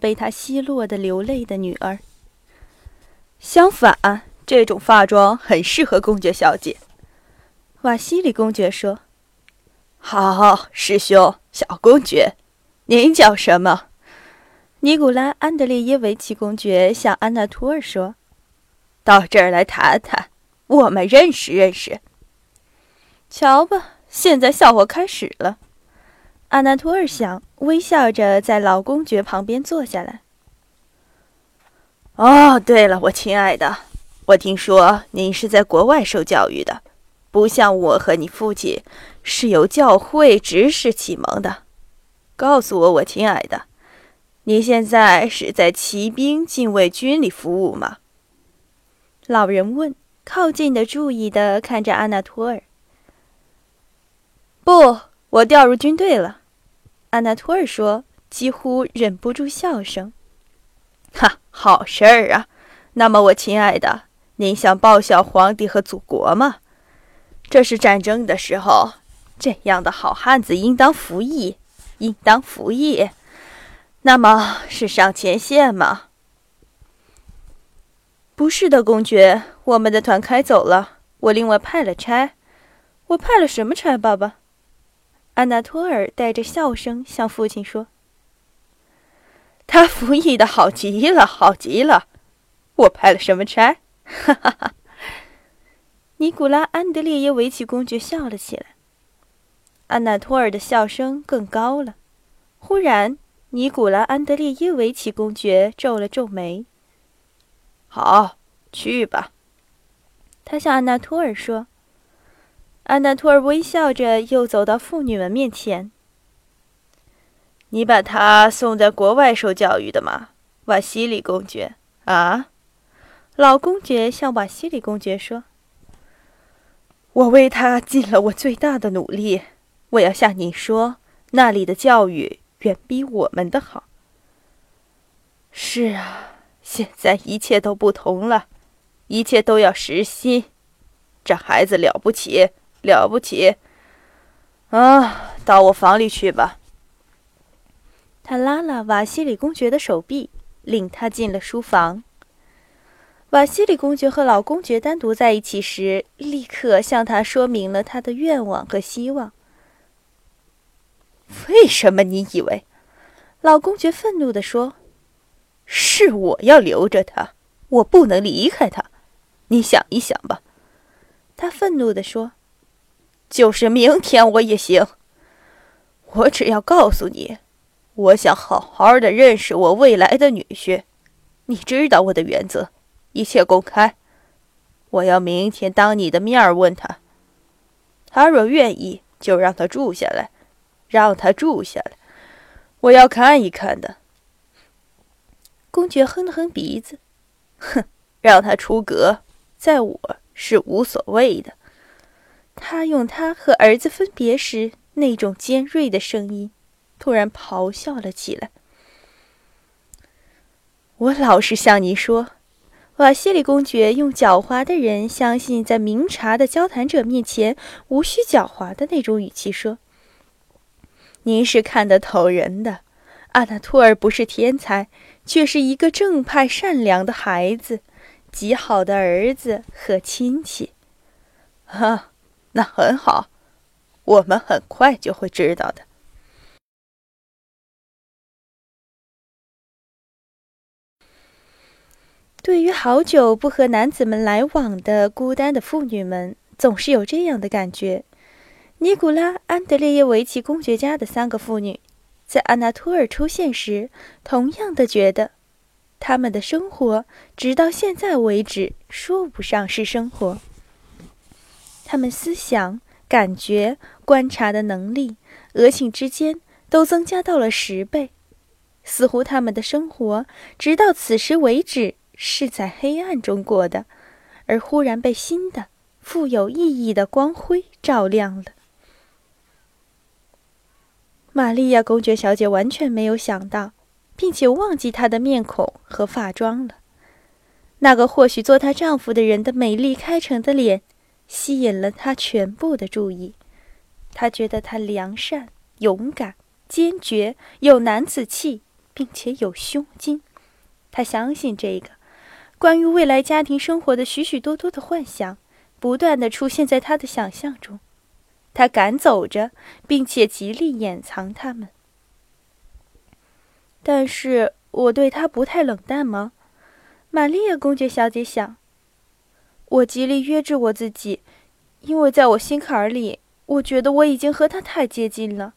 被他奚落的流泪的女儿。相反，这种发妆很适合公爵小姐。瓦西里公爵说：“好，师兄，小公爵，您叫什么？”尼古拉·安德烈耶维奇公爵向安娜托尔说：“到这儿来谈谈，我们认识认识。”瞧吧，现在笑话开始了。安娜托尔想，微笑着在老公爵旁边坐下来。哦，对了，我亲爱的，我听说您是在国外受教育的。不像我和你父亲是由教会指使启蒙的。告诉我，我亲爱的，你现在是在骑兵禁卫军里服务吗？老人问，靠近的注意的看着阿纳托尔。不，我调入军队了。阿纳托尔说，几乎忍不住笑声。哈，好事儿啊！那么，我亲爱的，您想报效皇帝和祖国吗？这是战争的时候，这样的好汉子应当服役，应当服役。那么是上前线吗？不是的，公爵，我们的团开走了。我另外派了差。我派了什么差，爸爸？安娜托尔带着笑声向父亲说：“他服役的好极了，好极了。我派了什么差？哈哈哈。”尼古拉·安德烈耶维奇公爵笑了起来。安娜托尔的笑声更高了。忽然，尼古拉·安德烈耶维奇公爵皱了皱眉。“好，去吧。”他向安娜托尔说。安娜托尔微笑着又走到妇女们面前。“你把他送在国外受教育的吗，瓦西里公爵？”啊，老公爵向瓦西里公爵说。我为他尽了我最大的努力。我要向你说，那里的教育远比我们的好。是啊，现在一切都不同了，一切都要实心。这孩子了不起，了不起。啊，到我房里去吧。他拉了瓦西里公爵的手臂，领他进了书房。瓦西里公爵和老公爵单独在一起时，立刻向他说明了他的愿望和希望。为什么你以为？老公爵愤怒地说：“是我要留着他，我不能离开他。你想一想吧。”他愤怒地说：“就是明天我也行。我只要告诉你，我想好好的认识我未来的女婿。你知道我的原则。”一切公开。我要明天当你的面问他。他若愿意，就让他住下来，让他住下来。我要看一看的。公爵哼了哼鼻子，哼，让他出阁，在我是无所谓的。他用他和儿子分别时那种尖锐的声音，突然咆哮了起来。我老实向你说。瓦西里公爵用狡猾的人相信在明察的交谈者面前无需狡猾的那种语气说：“您是看得透人的，阿纳托尔不是天才，却是一个正派善良的孩子，极好的儿子和亲戚。”啊，那很好，我们很快就会知道的。对于好久不和男子们来往的孤单的妇女们，总是有这样的感觉。尼古拉·安德烈耶维奇公爵家的三个妇女，在安娜托尔出现时，同样的觉得，他们的生活直到现在为止说不上是生活。他们思想、感觉、观察的能力，俄顷之间都增加到了十倍，似乎他们的生活直到此时为止。是在黑暗中过的，而忽然被新的、富有意义的光辉照亮了。玛利亚公爵小姐完全没有想到，并且忘记她的面孔和发妆了。那个或许做她丈夫的人的美丽开诚的脸，吸引了他全部的注意。他觉得她良善、勇敢、坚决，有男子气，并且有胸襟。他相信这个，关于未来家庭生活的许许多多的幻想，不断的出现在他的想象中。他赶走着，并且极力掩藏他们。但是我对他不太冷淡吗？玛利亚公爵小姐想。我极力约制我自己，因为在我心坎里，我觉得我已经和他太接近了。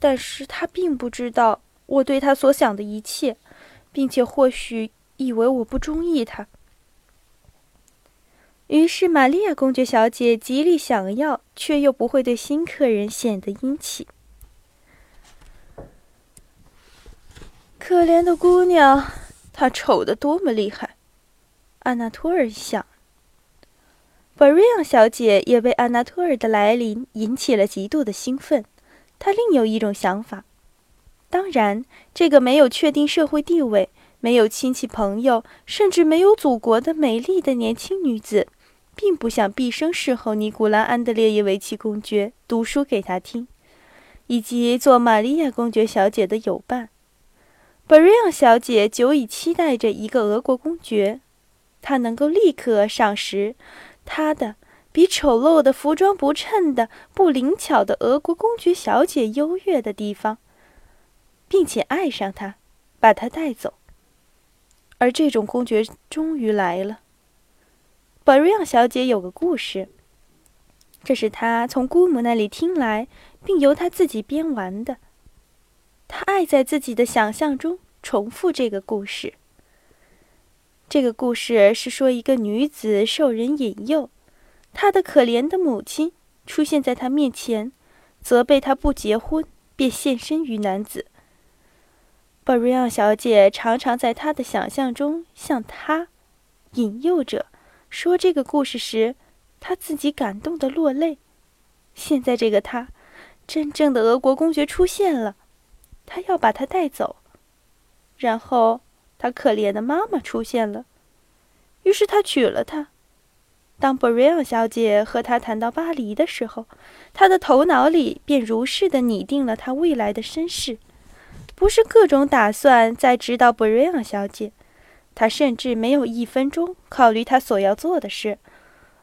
但是他并不知道我对他所想的一切，并且或许以为我不中意他。于是，玛利亚公爵小姐极力想要，却又不会对新客人显得殷勤。可怜的姑娘，她丑得多么厉害！安娜托尔想。布瑞昂小姐也被安娜托尔的来临引起了极度的兴奋。她另有一种想法。当然，这个没有确定社会地位、没有亲戚朋友，甚至没有祖国的美丽的年轻女子，并不想毕生侍候尼古拉·安德烈耶维奇公爵，读书给他听，以及做玛利亚公爵小姐的友伴。布瑞昂小姐久已期待着一个俄国公爵，她能够立刻赏识她的比丑陋的服装不衬的不灵巧的俄国公爵小姐优越的地方，并且爱上她，把她带走。而这种公爵终于来了。布瑞昂小姐有个故事，这是她从姑母那里听来，并由她自己编完的。她爱在自己的想象中重复这个故事。这个故事是说一个女子受人引诱，她的可怜的母亲出现在她面前，责备她不结婚便献身于男子。布瑞昂小姐常常在她的想象中向他引诱着说这个故事时，她自己感动的落泪。现在这个他，真正的俄国公爵出现了。他要把她带走，然后他可怜的妈妈出现了，于是他娶了她。当布瑞昂小姐和他谈到巴黎的时候，他的头脑里便如是的拟定了他未来的身世，不是各种打算在指导布瑞昂小姐，他甚至没有一分钟考虑他所要做的事，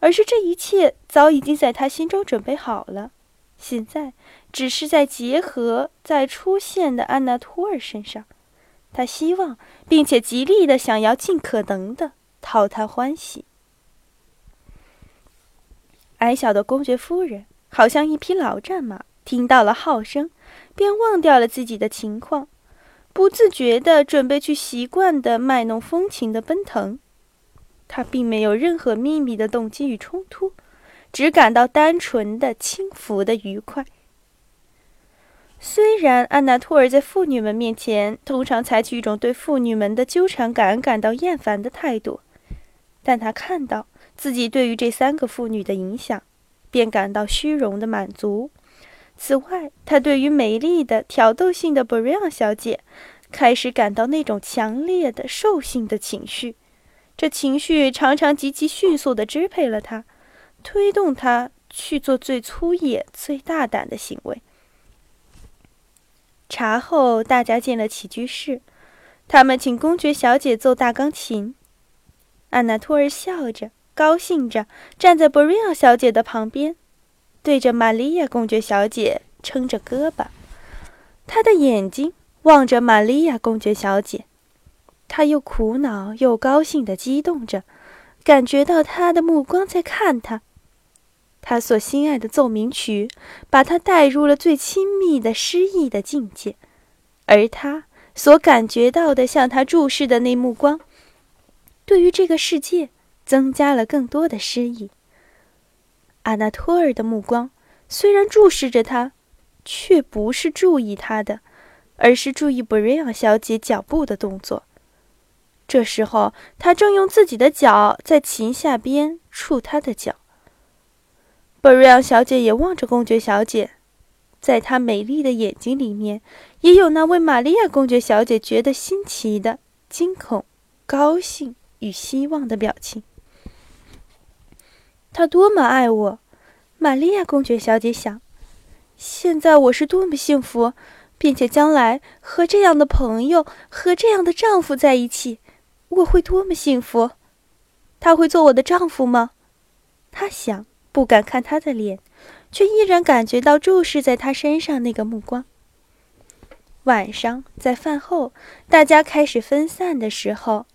而是这一切早已经在他心中准备好了。现在。只是在结合在出现的安娜托尔身上，他希望并且极力的想要尽可能的讨她欢喜。矮小的公爵夫人好像一匹老战马，听到了号声，便忘掉了自己的情况，不自觉的准备去习惯的卖弄风情的奔腾。他并没有任何秘密的动机与冲突，只感到单纯的轻浮的愉快。虽然安娜托尔在妇女们面前通常采取一种对妇女们的纠缠感感到厌烦的态度，但她看到自己对于这三个妇女的影响，便感到虚荣的满足。此外，她对于美丽的挑逗性的布瑞昂小姐，开始感到那种强烈的兽性的情绪。这情绪常常极其迅速地支配了她，推动她去做最粗野、最大胆的行为。茶后，大家进了起居室。他们请公爵小姐奏大钢琴。安娜托尔笑着，高兴着，站在布瑞奥小姐的旁边，对着玛利亚公爵小姐撑着胳膊。他的眼睛望着玛利亚公爵小姐，他又苦恼又高兴地激动着，感觉到她的目光在看他。他所心爱的奏鸣曲，把他带入了最亲密的诗意的境界，而他所感觉到的向他注视的那目光，对于这个世界增加了更多的诗意。阿纳托尔的目光虽然注视着他，却不是注意他的，而是注意布瑞昂小姐脚步的动作。这时候，他正用自己的脚在琴下边触他的脚。布瑞昂小姐也望着公爵小姐，在她美丽的眼睛里面，也有那位玛利亚公爵小姐觉得新奇的惊恐、高兴与希望的表情。他多么爱我，玛利亚公爵小姐想。现在我是多么幸福，并且将来和这样的朋友和这样的丈夫在一起，我会多么幸福！他会做我的丈夫吗？他想，不敢看他的脸，却依然感觉到注视在他身上那个目光。晚上，在饭后，大家开始分散的时候，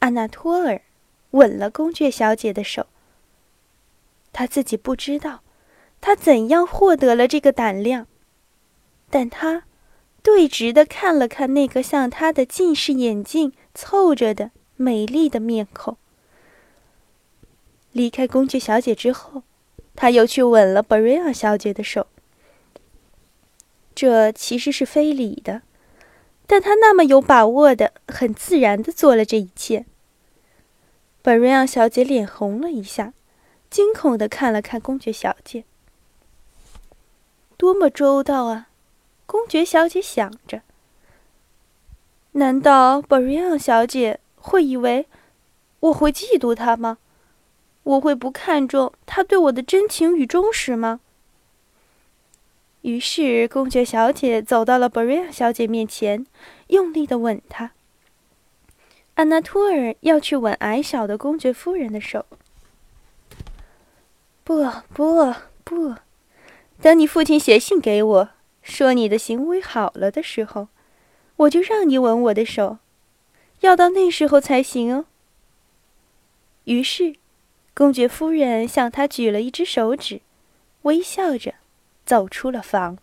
阿纳托尔吻了公爵小姐的手。他自己不知道，他怎样获得了这个胆量，但他对直的看了看那个像他的近视眼镜凑着的美丽的面孔。离开公爵小姐之后，他又去吻了布瑞亚小姐的手。这其实是非礼的，但他那么有把握的、很自然的做了这一切。布瑞亚小姐脸红了一下，惊恐的看了看公爵小姐。多么周到啊！公爵小姐想着。难道布瑞亚小姐会以为我会嫉妒她吗？我会不看重他对我的真情与忠实吗？于是，公爵小姐走到了布瑞亚小姐面前，用力的吻她。安娜托尔要去吻矮小的公爵夫人的手。不不不，等你父亲写信给我，说你的行为好了的时候，我就让你吻我的手，要到那时候才行哦。于是，公爵夫人向他举了一只手指，微笑着。走出了房。